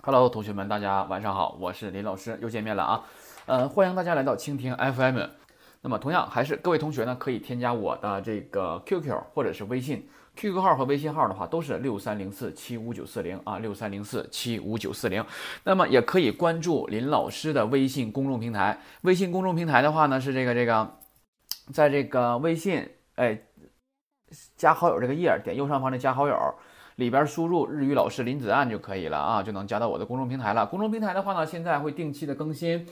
Hello，同学们，大家晚上好，我是林老师，又见面了啊。呃，欢迎大家来到蜻蜓 FM。那么，同样还是各位同学呢，可以添加我的这个 QQ 或者是微信，QQ 号和微信号的话都是六三零四七五九四零啊，六三零四七五九四零。那么也可以关注林老师的微信公众平台，微信公众平台的话呢是这个这个，在这个微信哎加好友这个页，点右上方的加好友。里边输入日语老师林子岸就可以了啊，就能加到我的公众平台了。公众平台的话呢，现在会定期的更新，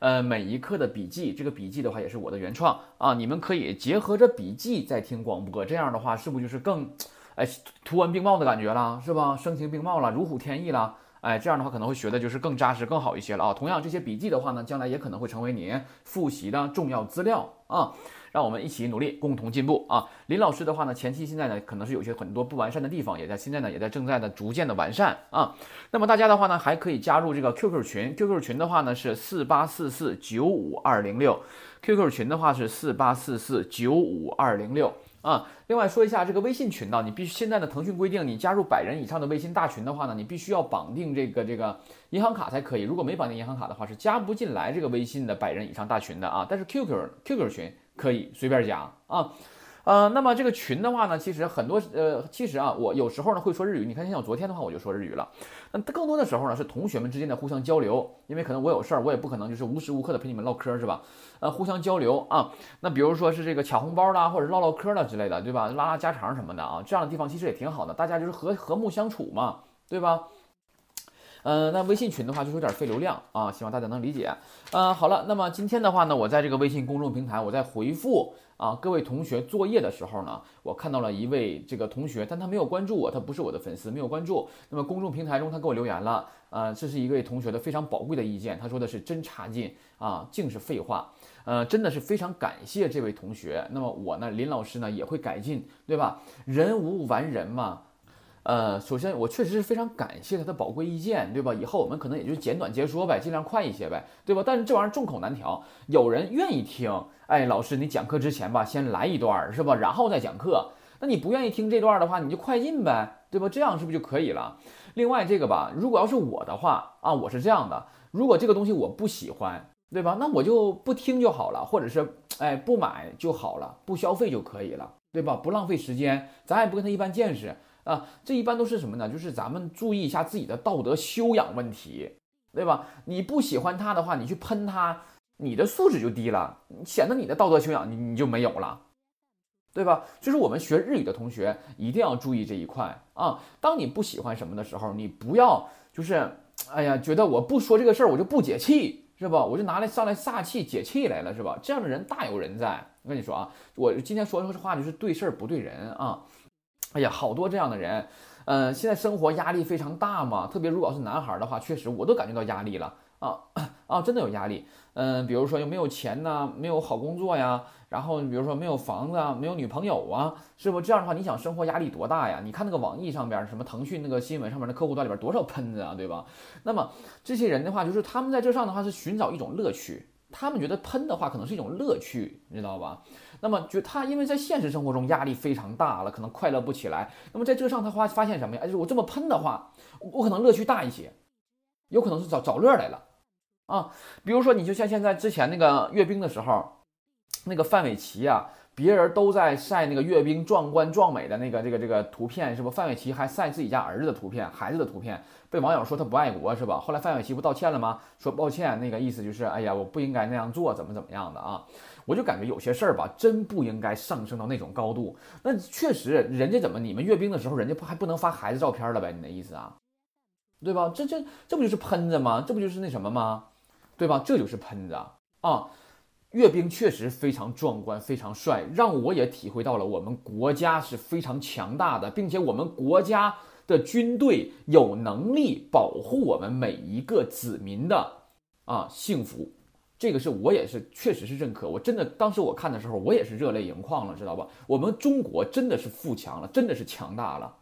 呃，每一课的笔记。这个笔记的话也是我的原创啊，你们可以结合着笔记在听广播，这样的话是不是就是更，哎，图文并茂的感觉了，是吧？声情并茂了，如虎添翼了，哎，这样的话可能会学的就是更扎实、更好一些了啊。同样，这些笔记的话呢，将来也可能会成为你复习的重要资料啊。让我们一起努力，共同进步啊！林老师的话呢，前期现在呢，可能是有些很多不完善的地方，也在现在呢，也在正在的逐渐的完善啊。那么大家的话呢，还可以加入这个 QQ 群，QQ 群的话呢是四八四四九五二零六，QQ 群的话是四八四四九五二零六啊。另外说一下这个微信群呢，你必须现在的腾讯规定，你加入百人以上的微信大群的话呢，你必须要绑定这个这个银行卡才可以，如果没绑定银行卡的话，是加不进来这个微信的百人以上大群的啊。但是 QQ QQ 群。可以随便加啊，呃，那么这个群的话呢，其实很多呃，其实啊，我有时候呢会说日语。你看，像我昨天的话，我就说日语了。那更多的时候呢，是同学们之间的互相交流，因为可能我有事儿，我也不可能就是无时无刻的陪你们唠嗑，是吧？呃，互相交流啊。那比如说是这个抢红包啦，或者唠唠嗑啦之类的，对吧？拉拉家常什么的啊，这样的地方其实也挺好的，大家就是和和睦相处嘛，对吧？嗯，那微信群的话就是有点费流量啊，希望大家能理解。嗯，好了，那么今天的话呢，我在这个微信公众平台，我在回复啊各位同学作业的时候呢，我看到了一位这个同学，但他没有关注我，他不是我的粉丝，没有关注。那么公众平台中他给我留言了，呃，这是一位同学的非常宝贵的意见，他说的是真差劲啊，尽是废话。呃，真的是非常感谢这位同学。那么我呢，林老师呢也会改进，对吧？人无完人嘛。呃，首先我确实是非常感谢他的宝贵意见，对吧？以后我们可能也就简短截说呗，尽量快一些呗，对吧？但是这玩意儿众口难调，有人愿意听，哎，老师你讲课之前吧，先来一段是吧？然后再讲课。那你不愿意听这段的话，你就快进呗，对吧？这样是不是就可以了？另外这个吧，如果要是我的话啊，我是这样的，如果这个东西我不喜欢，对吧？那我就不听就好了，或者是哎不买就好了，不消费就可以了，对吧？不浪费时间，咱也不跟他一般见识。啊，这一般都是什么呢？就是咱们注意一下自己的道德修养问题，对吧？你不喜欢他的话，你去喷他，你的素质就低了，显得你的道德修养你你就没有了，对吧？就是我们学日语的同学一定要注意这一块啊。当你不喜欢什么的时候，你不要就是，哎呀，觉得我不说这个事儿我就不解气，是吧？我就拿来上来撒气解气来了，是吧？这样的人大有人在。我跟你说啊，我今天说说这话就是对事儿不对人啊。哎呀，好多这样的人，嗯，现在生活压力非常大嘛，特别如果是男孩的话，确实我都感觉到压力了啊啊，真的有压力。嗯，比如说又没有钱呐，没有好工作呀，然后比如说没有房子啊，没有女朋友啊，是不？这样的话，你想生活压力多大呀？你看那个网易上边什么腾讯那个新闻上面的客户端里边多少喷子啊，对吧？那么这些人的话，就是他们在这上的话是寻找一种乐趣，他们觉得喷的话可能是一种乐趣，你知道吧？那么，就他因为在现实生活中压力非常大了，可能快乐不起来。那么在这上，他发发现什么呀？哎，就是我这么喷的话，我可能乐趣大一些，有可能是找找乐来了啊。比如说，你就像现在之前那个阅兵的时候，那个范玮琪啊，别人都在晒那个阅兵壮观壮美的那个这个这个图片，是不？范玮琪还晒自己家儿子的图片、孩子的图片，被网友说他不爱国，是吧？后来范玮琪不道歉了吗？说抱歉，那个意思就是，哎呀，我不应该那样做，怎么怎么样的啊？我就感觉有些事儿吧，真不应该上升到那种高度。那确实，人家怎么你们阅兵的时候，人家不还不能发孩子照片了呗？你的意思啊，对吧？这这这不就是喷子吗？这不就是那什么吗？对吧？这就是喷子啊！阅兵确实非常壮观，非常帅，让我也体会到了我们国家是非常强大的，并且我们国家的军队有能力保护我们每一个子民的啊幸福。这个是我也是，确实是认可。我真的当时我看的时候，我也是热泪盈眶了，知道吧？我们中国真的是富强了，真的是强大了。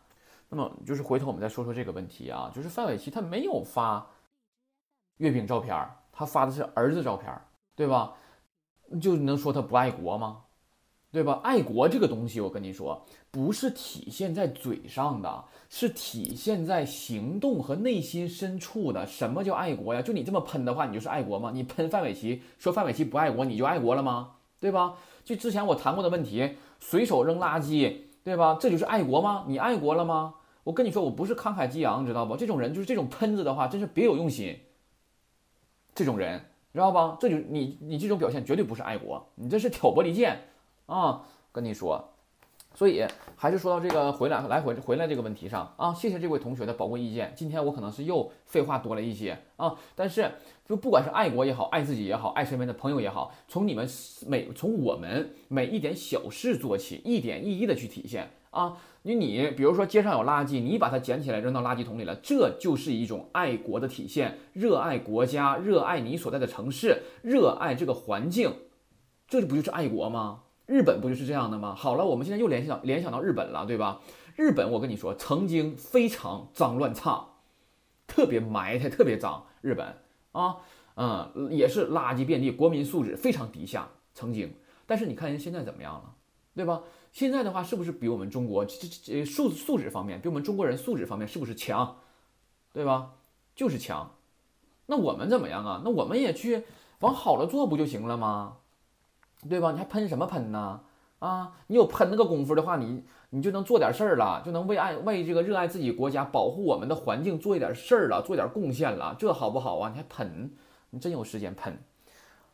那么就是回头我们再说说这个问题啊，就是范玮琪他没有发月饼照片，他发的是儿子照片，对吧？就能说他不爱国吗？对吧？爱国这个东西，我跟你说，不是体现在嘴上的，是体现在行动和内心深处的。什么叫爱国呀？就你这么喷的话，你就是爱国吗？你喷范玮琪，说范玮琪不爱国，你就爱国了吗？对吧？就之前我谈过的问题，随手扔垃圾，对吧？这就是爱国吗？你爱国了吗？我跟你说，我不是慷慨激昂，你知道不？这种人就是这种喷子的话，真是别有用心。这种人，知道吧？这就你你这种表现绝对不是爱国，你这是挑拨离间。啊，跟你说，所以还是说到这个回来来回回来这个问题上啊，谢谢这位同学的宝贵意见。今天我可能是又废话多了一些啊，但是就不管是爱国也好，爱自己也好，爱身边的朋友也好，从你们每从我们每一点小事做起，一点一滴的去体现啊。你你比如说街上有垃圾，你把它捡起来扔到垃圾桶里了，这就是一种爱国的体现，热爱国家，热爱你所在的城市，热爱这个环境，这不就是爱国吗？日本不就是这样的吗？好了，我们现在又联想联想到日本了，对吧？日本，我跟你说，曾经非常脏乱差，特别埋汰，特别脏。日本啊，嗯，也是垃圾遍地，国民素质非常低下，曾经。但是你看人现在怎么样了，对吧？现在的话，是不是比我们中国这这素素质方面，比我们中国人素质方面是不是强，对吧？就是强。那我们怎么样啊？那我们也去往好了做不就行了吗？对吧？你还喷什么喷呢？啊，你有喷那个功夫的话，你你就能做点事儿了，就能为爱为这个热爱自己国家、保护我们的环境做一点事儿了，做点贡献了，这好不好啊？你还喷，你真有时间喷。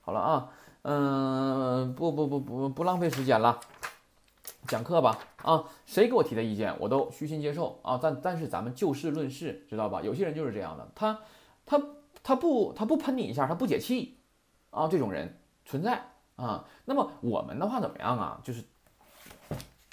好了啊，嗯，不不不不不浪费时间了，讲课吧。啊，谁给我提的意见，我都虚心接受啊。但但是咱们就事论事，知道吧？有些人就是这样的，他他他不他不喷你一下，他不解气啊，这种人存在。啊，那么我们的话怎么样啊？就是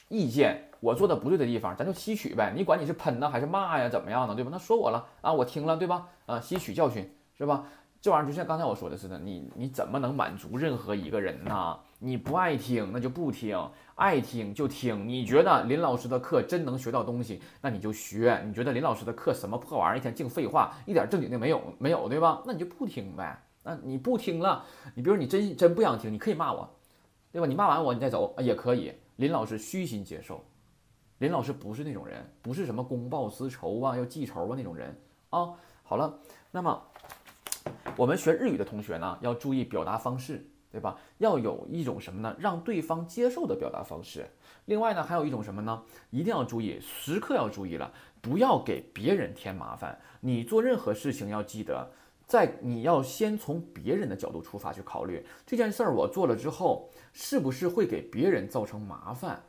意见，我做的不对的地方，咱就吸取呗。你管你是喷呢还是骂呀，怎么样呢？对吧？那说我了啊，我听了，对吧？啊，吸取教训是吧？这玩意儿就像刚才我说的似的，你你怎么能满足任何一个人呢？你不爱听那就不听，爱听就听。你觉得林老师的课真能学到东西，那你就学。你觉得林老师的课什么破玩意儿，一天净废话，一点正经的没有，没有对吧？那你就不听呗。那你不听了，你比如你真真不想听，你可以骂我，对吧？你骂完我，你再走啊也可以。林老师虚心接受，林老师不是那种人，不是什么公报私仇啊，要记仇啊那种人啊。好了，那么我们学日语的同学呢，要注意表达方式，对吧？要有一种什么呢？让对方接受的表达方式。另外呢，还有一种什么呢？一定要注意，时刻要注意了，不要给别人添麻烦。你做任何事情要记得。在你要先从别人的角度出发去考虑这件事儿，我做了之后是不是会给别人造成麻烦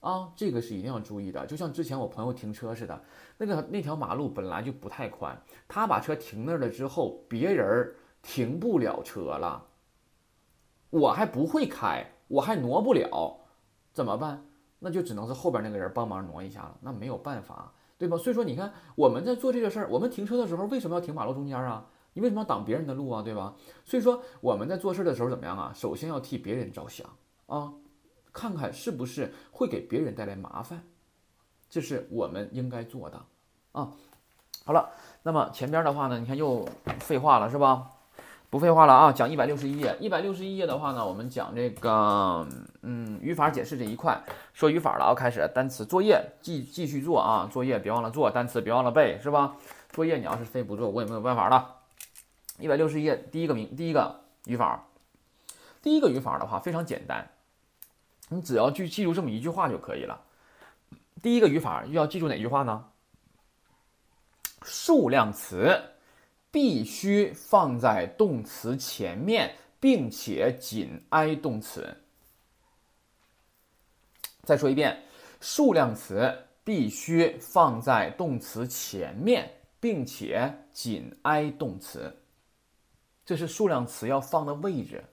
啊？这个是一定要注意的。就像之前我朋友停车似的，那个那条马路本来就不太宽，他把车停那儿了之后，别人停不了车了，我还不会开，我还挪不了，怎么办？那就只能是后边那个人帮忙挪一下了，那没有办法。对吧？所以说，你看我们在做这个事儿，我们停车的时候为什么要停马路中间啊？你为什么要挡别人的路啊？对吧？所以说我们在做事的时候怎么样啊？首先要替别人着想啊，看看是不是会给别人带来麻烦，这是我们应该做的啊。好了，那么前边的话呢，你看又废话了是吧？不废话了啊，讲一百六十一页。一百六十一页的话呢，我们讲这个，嗯，语法解释这一块，说语法了啊。开始单词作业，继继续做啊，作业别忘了做，单词别忘了背，是吧？作业你要是非不做，我也没有办法了。一百六十页第一个名，第一个语法，第一个语法的话非常简单，你只要去记住这么一句话就可以了。第一个语法要记住哪句话呢？数量词。必须放在动词前面，并且紧挨动词。再说一遍，数量词必须放在动词前面，并且紧挨动词。这是数量词要放的位置。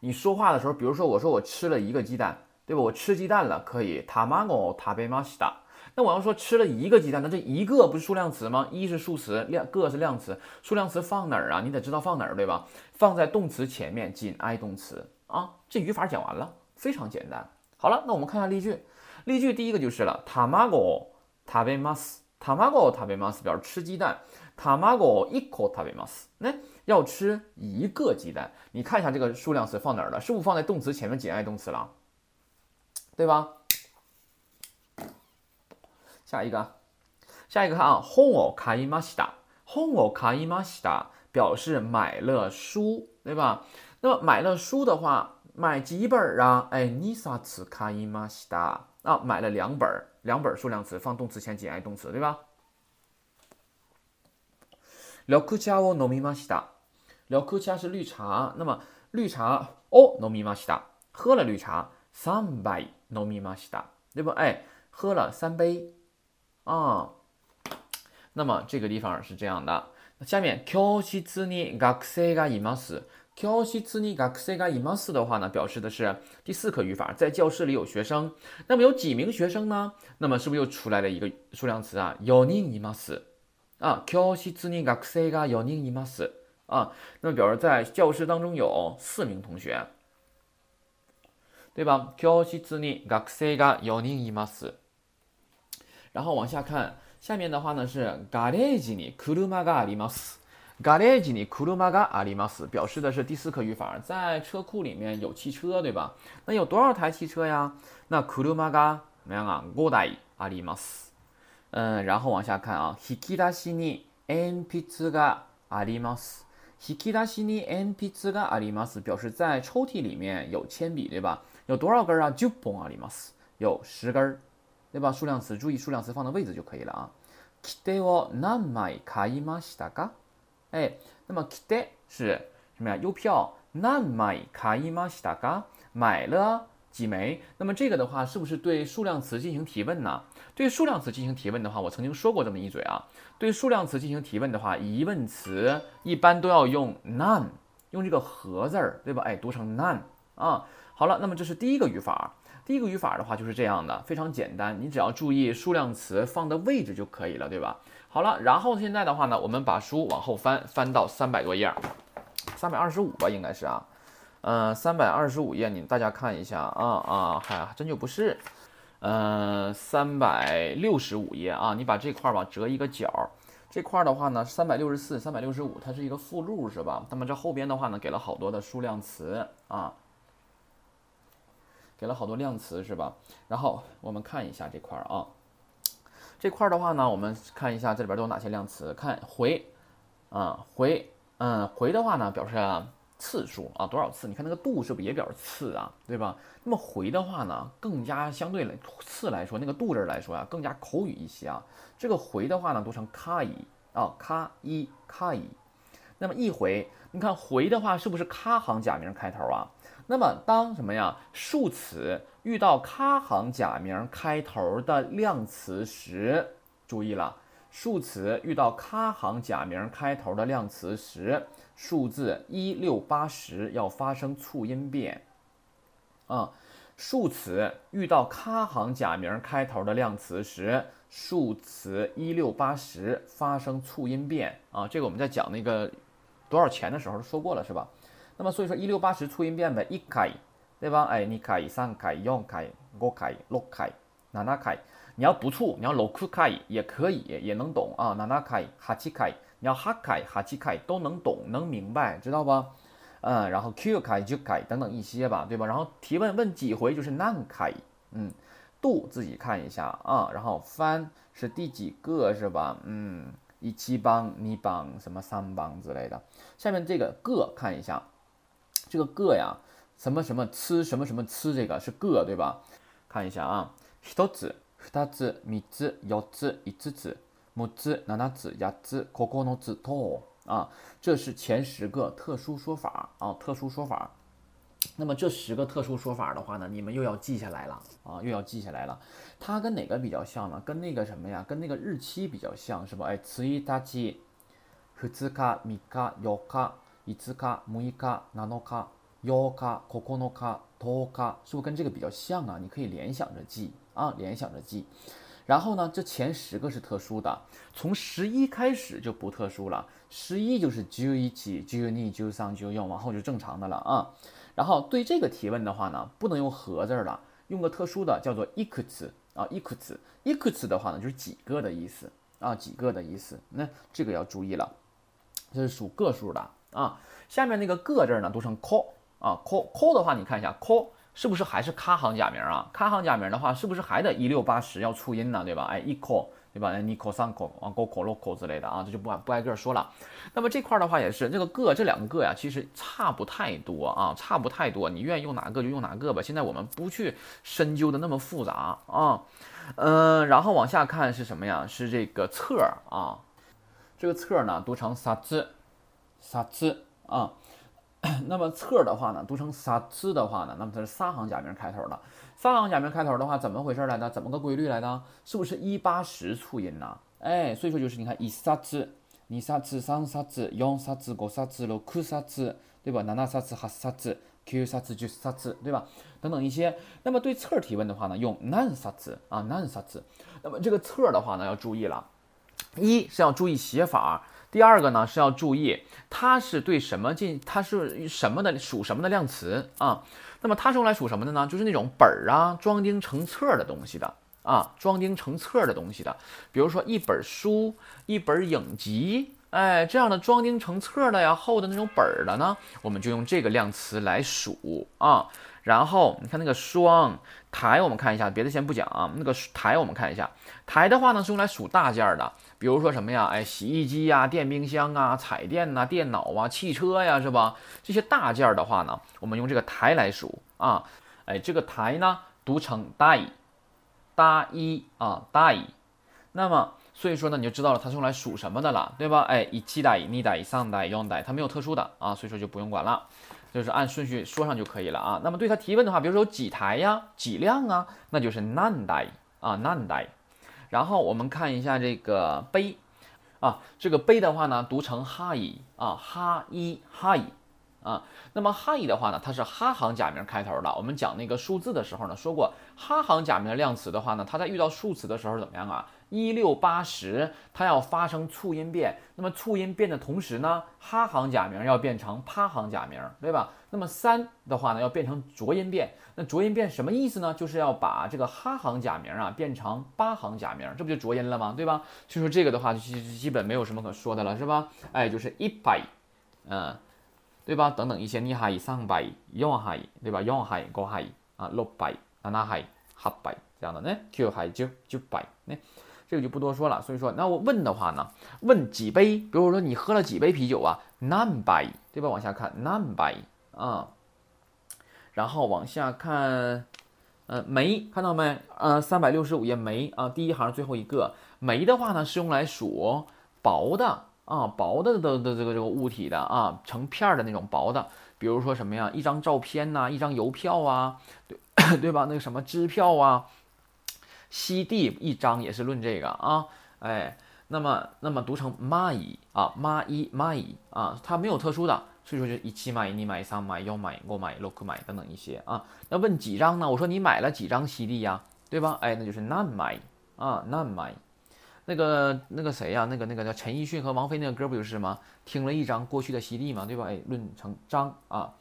你说话的时候，比如说我说我吃了一个鸡蛋，对吧？我吃鸡蛋了，可以。たまご食べました。 那我要说吃了一个鸡蛋，那这一个不是数量词吗？一是数词，量个是量词。数量词放哪儿啊？你得知道放哪儿，对吧？放在动词前面，紧挨动词啊。这语法讲完了，非常简单。好了，那我们看下例句。例句第一个就是了，卵食べます。 卵食べます表示吃鸡蛋。卵一口食べます。那要吃一个鸡蛋。你看一下这个数量词放哪儿了？是不是放在动词前面简爱动词了？对吧？ 下一个，下一个看啊，本を買いました。本を買いました。表示买了书，对吧？那么买了书的话，买几本啊？哎，二冊買いました啊，买了两本，两本数量词放动词前简爱动词，对吧？緑茶を飲みました。緑茶是绿茶，那么绿茶を飲みました。喝了绿茶，三杯飲みました，对不？哎，喝了三杯 啊。那么这个地方是这样的。下面教室に学生がいます。教室に学生がいます的话呢，表示的是第四课语法，在教室里有学生。那么有几名学生呢？那么是不是又出来了一个数量词啊？四人います。啊，教室に学生が四人います。啊，那么表示在教室当中有四名同学，对吧？教室に学生が四人います。 然后往下看。下面的话呢是ガレージに車があります。ガレージに車があります，表示的是第四课语法，在车库里面有汽车，对吧？那有多少台汽车呀？那車が怎么样啊？五台あります。嗯，然后往下看啊，引き出しに鉛筆があります。引き出しに鉛筆があります，表示在抽屉里面有铅笔，对吧？有多少根啊？十本あります，有十根。 对吧？数量词，注意数量词放的位置就可以了啊。切手を何枚買いましたか？哎，那么切手是什么呀？邮票。何枚買いましたか？买了几枚？那么这个的话，是不是对数量词进行提问呢？对数量词进行提问的话，我曾经说过这么一嘴啊。对数量词进行提问的话，疑问词一般都要用 none，用这个和字儿，对吧？哎，读成 none 啊。好了，那么这是第一个语法。第一个语法的话就是这样的，非常简单，你只要注意数量词放的位置就可以了，对吧？好了，然后现在的话呢，我们把书往后翻，翻到三百多页，三百二十五吧，应该是啊，嗯，三百二十五页，你大家看一下啊啊，还真就不是，嗯，三百六十五页啊，你把这块儿吧折一个角，这块儿的话呢，三百六十四、三百六十五，它是一个附录是吧？那么这后边的话呢，给了好多的数量词啊。给了好多量词是吧？然后我们看一下这块儿啊，这块儿的话呢，我们看一下这里边都有哪些量词。看回，啊回，嗯回的话呢，表示次数啊，多少次？你看那个度是不是也表示次啊？对吧？那么回的话呢，更加相对来次来说，那个度字来说呀，更加口语一些啊。这个回的话呢，读成卡伊啊，卡伊卡伊。那么一回，你看回的话，是不是卡行假名开头啊？那么当什么呀？数词遇到卡行假名开头的量词时，注意了，数词遇到卡行假名开头的量词时，数字一六八十要发生促音变。啊，数词遇到卡行假名开头的量词时，数词一六八十发生促音变。啊，这个我们在讲那个多少钱的时候说过了，是吧？那么所以说一六八十促音变呗，一开，对吧？哎，你开三开四开五开六开哪哪开？你要不促，你要六开也可以，也能懂啊。哪哪开哈七开，你要哈开哈七开都能懂，能明白，知道吧？嗯，然后 Q 开就开等等一些吧，对吧？然后提问问几回就是难开，嗯，度自己看一下啊。然后翻是第几个是吧？嗯，一七帮、二帮、什么三帮之类的。下面这个个看一下。这个个呀，什么什么吃什么什么吃，这个是个对吧？看一下啊，一つ、二つ、三つ、四つ、五つ、六つ、七つ、八つ、九つ、十啊，这是前十个特殊说法啊，特殊说法。 那么这十个特殊说法的话呢，你们又要记下来了啊，又要记下来了。它跟哪个比较像呢？跟那个什么呀？跟那个日期比较像，是吧？哎，ついたち、二日、三日、四日。五日、六日、七日、八日、九日、十日、是不是跟这个比较像啊？你可以联想着记啊，联想着记。然后呢，这前十个是特殊的，从十一开始就不特殊了。 十一就是十一、十二、十三、十四，往后就正常的了啊。然后对这个提问的话呢，不能用和字了，用个特殊的叫做いくつ啊，いくつ。いくつ的话呢，就是几个的意思 啊，几个的意思。那这个要注意了，这是数个数的啊。下面那个个字呢，读成 ko 啊，ko ko 的话，你看一下 ko 是不是还是卡行假名啊？卡行假名的话，是不是还得一六八十要促音呢？对吧？哎，一 ko 对吧？你 ko 三口啊，go ko lo ko 之类的啊，这就不不挨个说了。那么这块的话也是，这个个这两个个呀，其实差不太多啊，差不太多。你愿意用哪个就用哪个吧。现在我们不去深究的那么复杂啊。嗯，然后往下看是什么呀？是这个侧啊，这个侧呢读成萨兹，萨兹啊。那么侧的话呢，读成萨兹的话呢，那么它是三行假名开头的。三行假名开头的话，怎么回事来的？怎么个规律来的？是不是一八十促音呢？哎，所以说就是你看一萨兹、二萨兹、三萨兹、四萨兹、五萨兹、六萨兹，对吧？七萨兹、八萨兹、九萨兹、十萨兹，对吧？等等一些。那么对侧提问的话呢，用南萨兹啊，南萨兹。那么这个侧的话呢，要注意了，一是要注意写法。第二个呢是要注意，它是对什么进，它是什么的属什么的量词啊？那么它是用来数什么的呢？就是那种本儿啊，装订成册的东西的啊，装订成册的东西的。比如说一本书、一本影集，哎，这样的装订成册的呀，厚的那种本儿的呢，我们就用这个量词来数啊。然后你看那个双台，我们看一下，别的先不讲啊。那个台我们看一下，台的话呢是用来数大件儿的。比如说什么呀？哎，洗衣机呀、电冰箱啊、彩电呐、电脑啊、汽车呀，是吧？这些大件儿的话呢，我们用这个台来数啊。哎，这个台呢读成大一，大一啊，大一。那么所以说呢，你就知道了它是用来数什么的了，对吧？哎，一七代、二代、三代、四代，它没有特殊的啊，所以说就不用管了，就是按顺序说上就可以了啊。那么对它提问的话，比如说有几台呀、几辆啊，那就是何台啊，何台。然后我们看一下这个杯，啊，这个杯的话呢，读成哈伊啊，哈伊哈伊啊。那么哈伊的话呢，它是哈行假名开头的。我们讲那个数字的时候呢，说过哈行假名量词的话呢，它在遇到数词的时候怎么样啊？一六八十，它要发生促音变。那么促音变的同时呢，哈行假名要变成趴行假名，对吧？那么三的话呢，要变成浊音变。那浊音变什么意思呢？就是要把这个哈行假名啊变成八行假名，这不就浊音了吗？对吧？所以说这个的话，基基本没有什么可说的了，是吧？哎，就是一百，嗯，对吧？等等一些，你还三百，四还，对吧？四还，五还，啊，六百，七还，八百，这样的呢？九还九九百，呢？这个就不多说了。所以说，那我问的话呢，问几杯？比如说你喝了几杯啤酒啊？南杯，对吧？往下看，南杯啊。然后往下看，呃，煤看到没？呃，三百六十五页煤啊，第一行最后一个煤的话呢，是用来数薄的啊，薄的的的这个这个物体的啊，成片的那种薄的。比如说什么呀？一张照片呐，一张邮票啊，对 对吧？那个什么支票啊。西地一张也是论这个啊，哎，那么那么读成蚂蚁啊，蚂蚁蚂蚁啊，它没有特殊的，所以说就一七买一买三买幺买五买六买等等一些啊。那问几张呢？我说你买了几张西地呀，对吧？哎，那就是难买啊，难买。那个那个谁呀？那个那个叫陈奕迅和王菲那个歌不就是吗？听了一张过去的西地嘛，对吧？哎，论成张啊。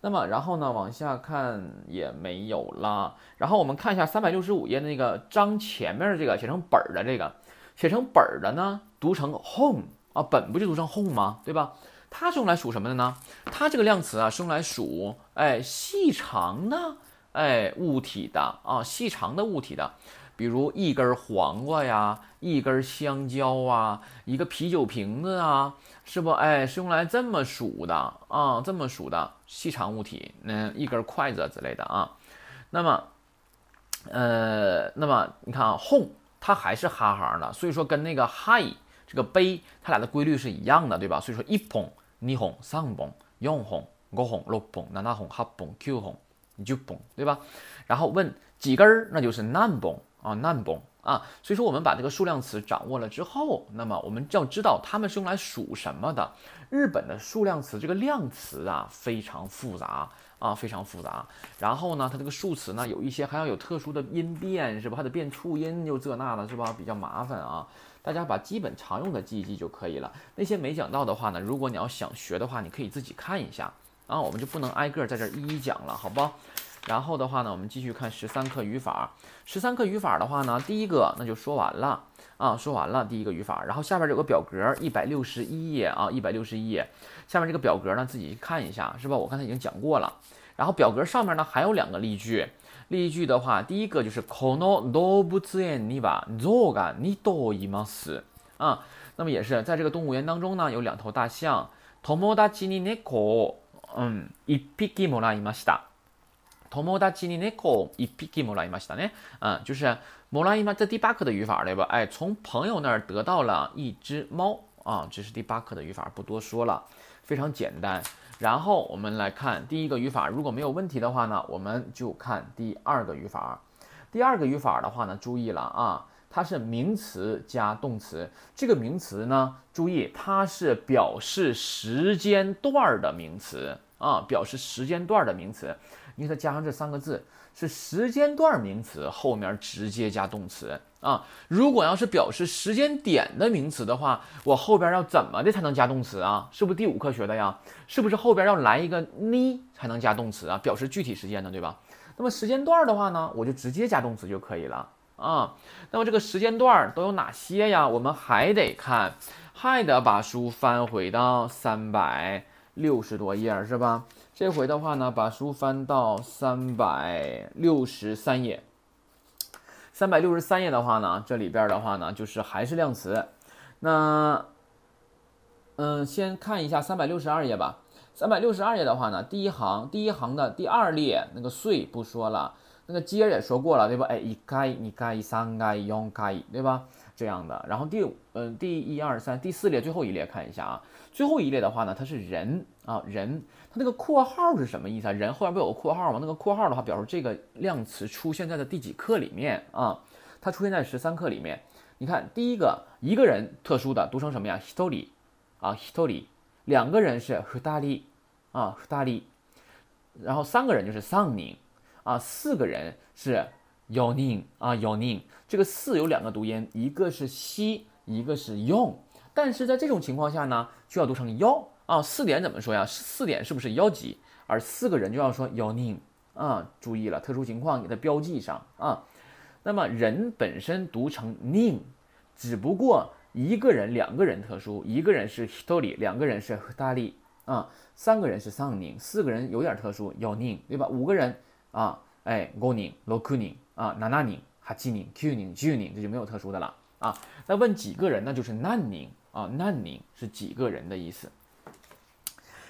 那么，然后呢，往下看也没有啦。然后我们看一下三百六十五页那个章前面的这个写成本儿的这个，写成本儿的呢，读成 home 啊，本不就读成 home 吗？对吧？它是用来数什么的呢？它这个量词啊，是用来数哎细长的哎物体的啊，细长的物体的。比如一根黄瓜呀，一根香蕉啊，一个啤酒瓶子啊，是不？哎，是用来这么数的啊，这么数的细长物体，那一根筷子之类的啊。那么，呃，那么你看啊轰它还是哈行的，所以说跟那个 high 这个杯，它俩的规律是一样的，对吧？所以说一捧、二捧、三捧、四捧、五捧、六捧、七捧、八捧、九捧，你就捧，对吧？然后问几根儿，那就是难捧。啊，number 啊，所以说我们把这个数量词掌握了之后，那么我们要知道它们是用来数什么的。日本的数量词这个量词啊非常复杂啊，非常复杂。然后呢，它这个数词呢有一些还要有特殊的音变，是吧？还得变促音又这那的，是吧？比较麻烦啊。大家把基本常用的记一记就可以了。那些没讲到的话呢，如果你要想学的话，你可以自己看一下啊，我们就不能挨个在这一一讲了，好不？然后的话呢，我们继续看十三课语法。十三课语法的话呢，第一个那就说完了啊，说完了第一个语法。然后下边有个表格，一百六十一页啊，一百六十一页。下面这个表格呢，自己看一下，是吧？我刚才已经讲过了。然后表格上面呢还有两个例句，例句的话，第一个就是この動物園には象が二頭います啊。那么也是在这个动物园当中呢，有两头大象。友達に猫を嗯一匹もらいました。 友達に猫を一匹もらいましたね。嗯，就是もらいま这第八课的语法对吧？哎，从朋友那儿得到了一只猫啊，这是第八课的语法，不多说了，非常简单。然后我们来看第一个语法，如果没有问题的话呢，我们就看第二个语法。第二个语法的话呢，注意了啊，它是名词加动词。这个名词呢，注意它是表示时间段的名词啊，表示时间段的名词。 因为它加上这三个字，是时间段名词，后面直接加动词。啊，如果要是表示时间点的名词的话，我后边要怎么的才能加动词啊？是不是第五课学的呀？是不是后边要来一个呢才能加动词啊？表示具体时间的，对吧？那么时间段的话呢，我就直接加动词就可以了啊。那么这个时间段都有哪些呀？我们还得看，还得把书翻回到三百六十多页，是吧？这回的话呢，把书翻到三百六十三页。三百六十三页的话呢，这里边的话呢，就是还是量词。那，嗯，先看一下三百六十二页吧。三百六十二页的话呢，第一行第一行的第二列那个岁不说了，那个阶也说过了，对吧？哎，一该、二该、三该、四该，对吧？这样的。然后第嗯第一二三第四列最后一列看一下啊，最后一列的话呢，它是人啊人。它那个括号是什么意思啊？人后边不有个括号吗？那个括号的话，表示这个量词出现在的第几课里面啊？它出现在十三课里面。你看，第一个一个人特殊的读成什么呀？hitori 啊，hitori。两个人是 hutari 啊，hutari。然后三个人就是 sanin 啊，四个人是 yonin 啊，yonin。这个四有两个读音，一个是西，一个是用。但是在这种情况下呢，就要读成 yo。啊，四点怎么说呀？四点是不是幺级？而四个人就要说幺宁啊，注意了，特殊情况给它标记上啊。那么人本身读成宁，只不过一个人、两个人特殊，一个人是 hitori，两个人是 hutari 啊，三个人是桑宁，四个人有点特殊，幺宁对吧？五个人啊，哎，五宁、六宁啊，七宁、八宁、九宁、十宁，这就没有特殊的了啊。那问几个人，那就是难宁啊，难宁是几个人的意思。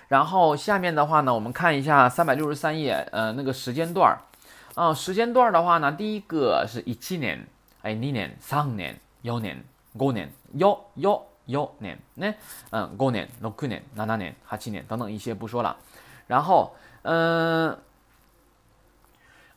然后下面的话呢，我们看一下三百六十三页，呃，那个时间段儿，啊，时间段儿的话呢，第一个是一七年，哎，二年、三年、四年、五年、六六六年，呢，嗯，五年、六年、七年、八年等等一些不说了，然后，嗯。呃，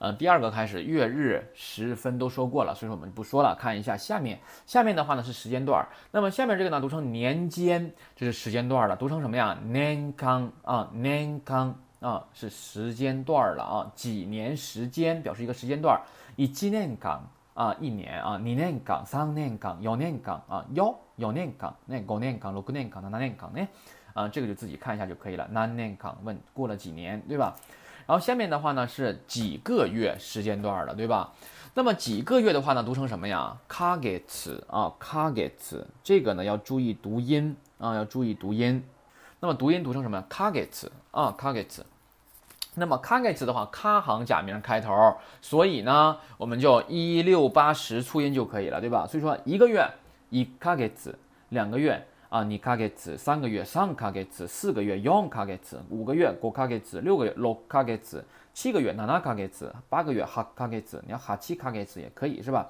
呃第二个开始，月日时分都说过了，所以说我们不说了。看一下下面，下面的话呢是时间段儿。那么下面这个呢读成年间，这是时间段了，读成什么呀？年康啊，年康啊，是时间段了啊。几年时间表示一个时间段，一年港啊，一年啊，二年港、三年港、四年港啊，幺四年港，那五年港、六年港、七年港呢？啊，这个就自己看一下就可以了。何年港问过了几年，对吧？然后下面的话呢是几个月时间段的，对吧？那么几个月的话呢，读成什么呀？kagets 啊，kagets 这个呢要注意读音啊，要注意读音。那么读音读成什么？kagets 啊，kagets。那么 kagets 的话，卡行假名开头，所以呢我们就一六八十促音就可以了，对吧？所以说一个月一 kagets，两个月。啊，你卡给子三个月，三卡给子四个月，四卡给子五个月，五卡给子六个月，六卡给子七个月，七卡给子八个月，八卡给子，你要八七卡给子也可以是吧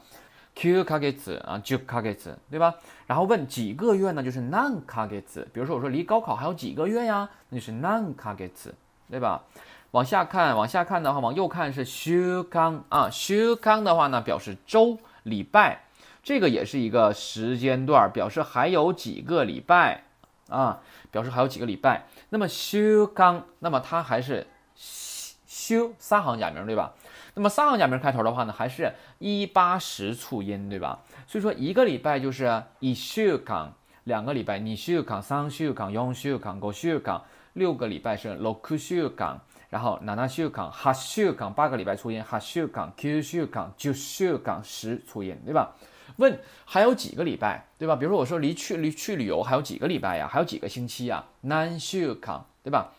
？Q 卡给子啊，九卡给子对吧？然后问几个月呢？就是何卡给子。比如说我说离高考还有几个月呀？那就是何卡给子对吧？往下看，往下看的话，往右看是週刊啊，週刊的话呢表示周礼拜。这个也是一个时间段，表示还有几个礼拜啊，表示还有几个礼拜。那么修刚，那么它还是修三行假名，对吧？那么三行假名开头的话呢，还是一八十促音，对吧？所以说一个礼拜就是一修刚，两个礼拜你修刚，三修刚，四修刚，五修刚，六个礼拜是六修刚，然后ナナ週間、八週間八个礼拜粗音，八週間、九週間、十週間十粗音，对吧？问还有几个礼拜，对吧？比如说我说离去离去旅游还有几个礼拜呀？还有几个星期呀？何週間，对吧？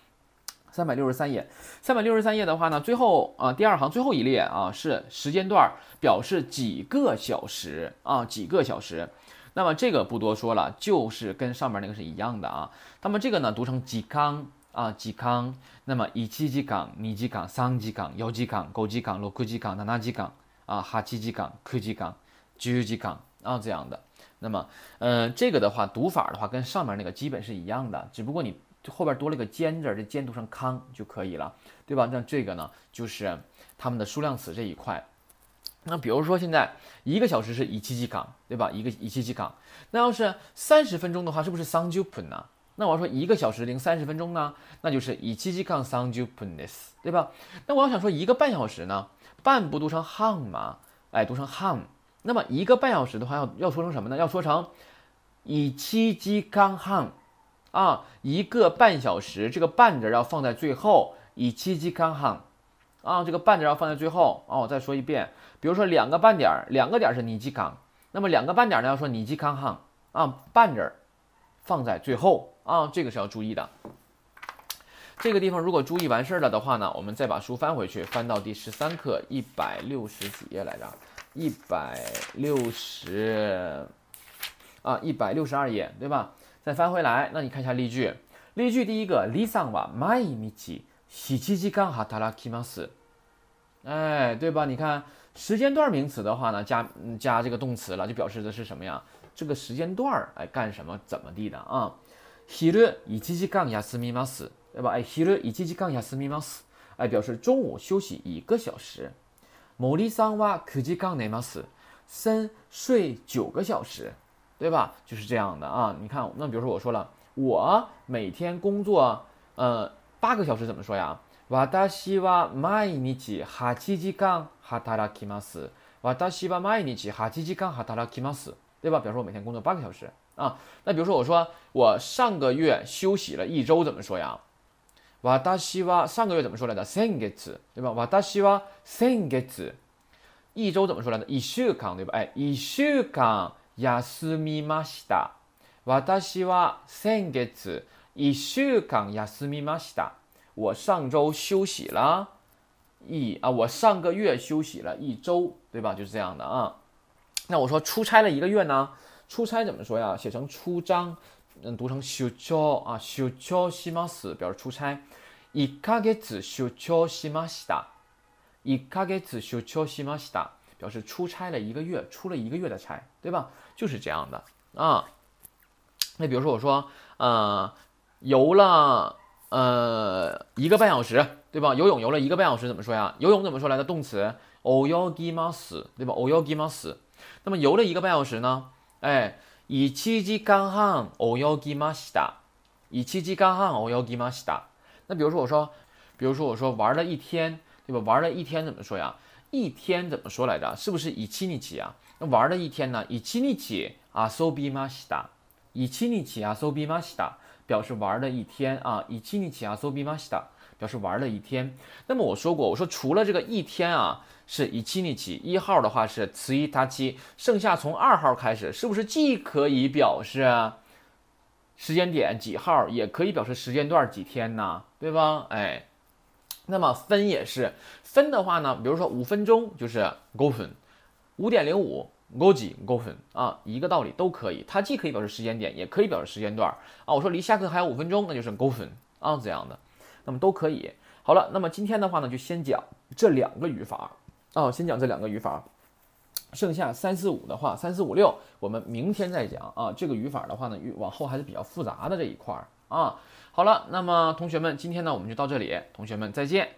三百六十三页，三百六十三页的话呢，最后啊第二行最后一列啊是时间段，表示几个小时啊几个小时。那么这个不多说了，就是跟上面那个是一样的啊。那么这个呢读成几康啊几康。那么一期時間、二時間、三時間、四時間、五時間、六時間、七時間啊，八時間、九時間、十時間啊这样的。那么，嗯，这个的话读法的话跟上面那个基本是一样的，只不过你后边多了个尖字，这尖读成康就可以了，对吧？那这个呢就是它们的数量词这一块。那比如说现在一个小时是一期時間，对吧？一个一期時間。那要是三十分钟的话，是不是三十分呢？那我要说一个小时零三十分钟呢，那就是一七七杠三十分です，对吧？那我要想说一个半小时呢，半不读成半吗？哎，读成半。那么一个半小时的话，要要说成什么呢？要说成以七七杠半啊，一个半小时，这个半字要放在最后，以七七杠半啊，这个半字要放在最后啊。我再说一遍，比如说两个半点儿，两个点儿是你几杠，那么两个半点儿呢要说你几杠半啊，半字放在最后。啊，这个是要注意的。这个地方如果注意完事儿了的话呢，我们再把书翻回去，翻到第十三课一百六十几页来着，一百六十啊，一百六十二页，对吧？再翻回来，那你看一下例句。例句第一个，李桑は毎日七時間働きます。哎，对吧？你看时间段名词的话呢，加加这个动词了，就表示的是什么呀？这个时间段儿哎干什么怎么地的啊？昼一時間休みます，对吧？哎，昼一時間休みます，哎，表示中午休息一个小时。 森さんは九時間寝ます，森睡九个小时，对吧？就是这样的啊。你看，那比如说我说了，我每天工作呃八个小时，怎么说呀？私は毎日八時間働きます。私は毎日八時間働きます，对吧？表示我每天工作八个小时。啊，那比如说我说我上个月休息了一周，怎么说呀？ 私は上个月怎么说来着？先月，对吧？私は先月，一周怎么说来着？一週間，对吧？哎，一週間休みました。私は先月一週間休みました。我上周休息了一啊，我上个月休息了一周，对吧？就是这样的啊。那我说出差了一个月呢？出差怎么说呀？写成出张， 嗯，读成出張啊，出張します，表示出差。一ヶ月出張しました。一ヶ月出張しました，表示出差了一个月，出了一个月的差，对吧？就是这样的啊。那比如说我说，呃，游了呃一个半小时，对吧？游泳游了一个半小时，怎么说呀？游泳怎么说来的？动词泳ぎます，对吧？泳ぎます。那么游了一个半小时呢？哎， 一七時間半泳ぎました。一七時間半泳ぎました。那比如说我说，比如说我说玩了一天，对吧？玩了一天怎么说呀？一天怎么说来着？是不是一七日啊？那玩了一天呢？一七日遊びました。一七日遊びました，表示玩了一天啊。一七日遊びました， 表示玩了一天。那么我说过，我说除了这个一天啊。是一七日起，一号的话是词一他七，剩下从二号开始，是不是既可以表示时间点几号，也可以表示时间段几天呢？对吧？哎，那么分也是分的话呢，比如说五分钟就是五分，五点零五五几五分啊，一个道理都可以，它既可以表示时间点，也可以表示时间段啊。我说离下课还有五分钟，那就是五分啊这样的，那么都可以。好了，那么今天的话呢，就先讲这两个语法。啊，先讲这两个语法，剩下三四五的话，三四五六我们明天再讲啊。这个语法的话呢，往后还是比较复杂的这一块啊。好了，那么同学们，今天呢我们就到这里，同学们再见。